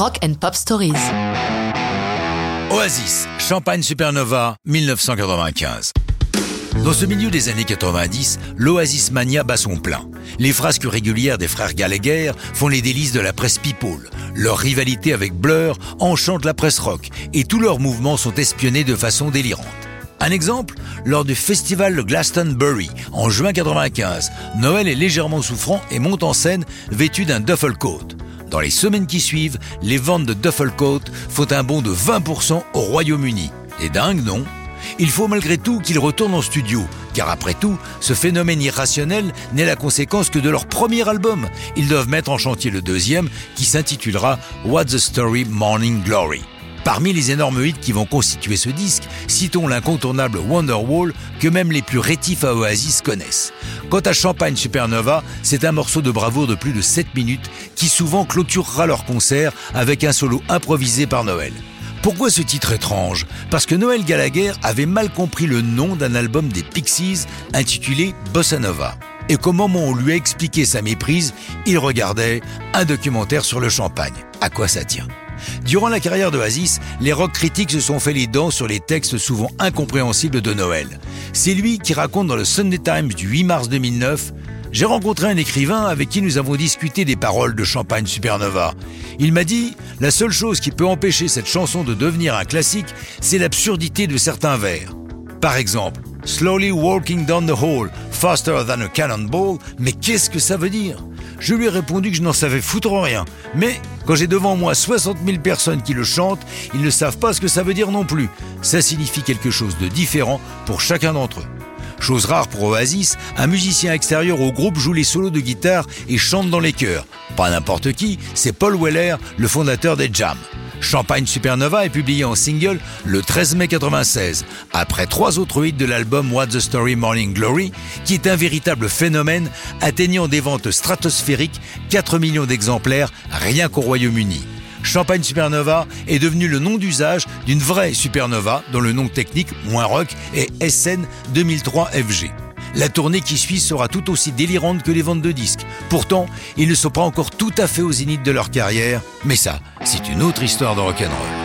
Rock and Pop Stories. Oasis, Champagne Supernova, 1995. Dans ce milieu des années 90, l'Oasis Mania bat son plein. Les frasques régulières des frères Gallagher font les délices de la presse people. Leur rivalité avec Blur enchante la presse rock et tous leurs mouvements sont espionnés de façon délirante. Un exemple, lors du festival de Glastonbury en juin 95, Noël est légèrement souffrant et monte en scène vêtu d'un duffel coat. Dans les semaines qui suivent, les ventes de duffel coat font un bond de 20% au Royaume-Uni. Et dingue, non? Il faut malgré tout qu'ils retournent en studio, car après tout, ce phénomène irrationnel n'est la conséquence que de leur premier album. Ils doivent mettre en chantier le deuxième, qui s'intitulera What's the Story Morning Glory. Parmi les énormes hits qui vont constituer ce disque, citons l'incontournable Wonderwall que même les plus rétifs à Oasis connaissent. Quant à Champagne Supernova, c'est un morceau de bravoure de plus de 7 minutes qui souvent clôturera leur concert avec un solo improvisé par Noël. Pourquoi ce titre étrange? Parce que Noël Gallagher avait mal compris le nom d'un album des Pixies intitulé Bossa Nova. Et qu'au moment où on lui a expliqué sa méprise, il regardait un documentaire sur le champagne. À quoi ça tient? Durant la carrière d'Oasis, les rock critiques se sont fait les dents sur les textes souvent incompréhensibles de Noël. C'est lui qui raconte dans le Sunday Times du 8 mars 2009 j'ai rencontré un écrivain avec qui nous avons discuté des paroles de Champagne Supernova. Il m'a dit La seule chose qui peut empêcher cette chanson de devenir un classique, c'est l'absurdité de certains vers. Par exemple, Slowly walking down the hall, faster than a cannonball, mais qu'est-ce que ça veut dire? Je lui ai répondu que je n'en savais foutre rien. Mais quand j'ai devant moi 60 000 personnes qui le chantent, ils ne savent pas ce que ça veut dire non plus. Ça signifie quelque chose de différent pour chacun d'entre eux. Chose rare pour Oasis, un musicien extérieur au groupe joue les solos de guitare et chante dans les chœurs. Pas n'importe qui, c'est Paul Weller, le fondateur des Jams. Champagne Supernova est publié en single le 13 mai 96, après trois autres hits de l'album What's the Story Morning Glory, qui est un véritable phénomène atteignant des ventes stratosphériques, 4 millions d'exemplaires rien qu'au Royaume-Uni. Champagne Supernova est devenu le nom d'usage d'une vraie supernova dont le nom technique, moins rock, est SN 2003 FG. La tournée qui suit sera tout aussi délirante que les ventes de disques. Pourtant, ils ne sont pas encore tout à fait au zénith de leur carrière, mais ça, c'est une autre histoire de rock'n'roll.